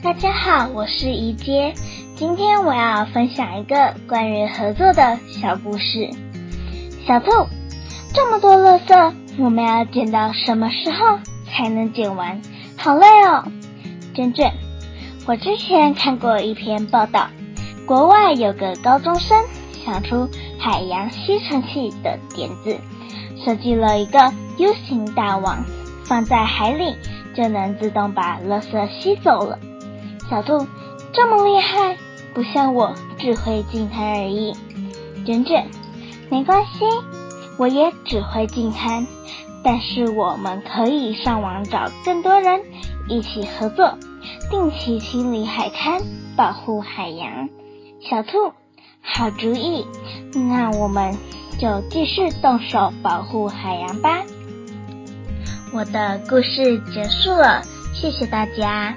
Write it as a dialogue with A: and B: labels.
A: 大家好，我是怡杰，今天我要分享一个关于合作的小故事。小兔，这么多垃圾，我们要捡到什么时候才能捡完？好累哦。卷卷，我之前看过一篇报道，国外有个高中生想出海洋吸尘器的点子，设计了一个 U 型大网，放在海里就能自动把垃圾吸走了。小兔这么厉害，不像我只会净滩而已。卷卷，没关系，我也只会净滩，但是我们可以上网找更多人一起合作，定期清理海滩，保护海洋。小兔，好主意，那我们就继续动手保护海洋吧。我的故事结束了，谢谢大家。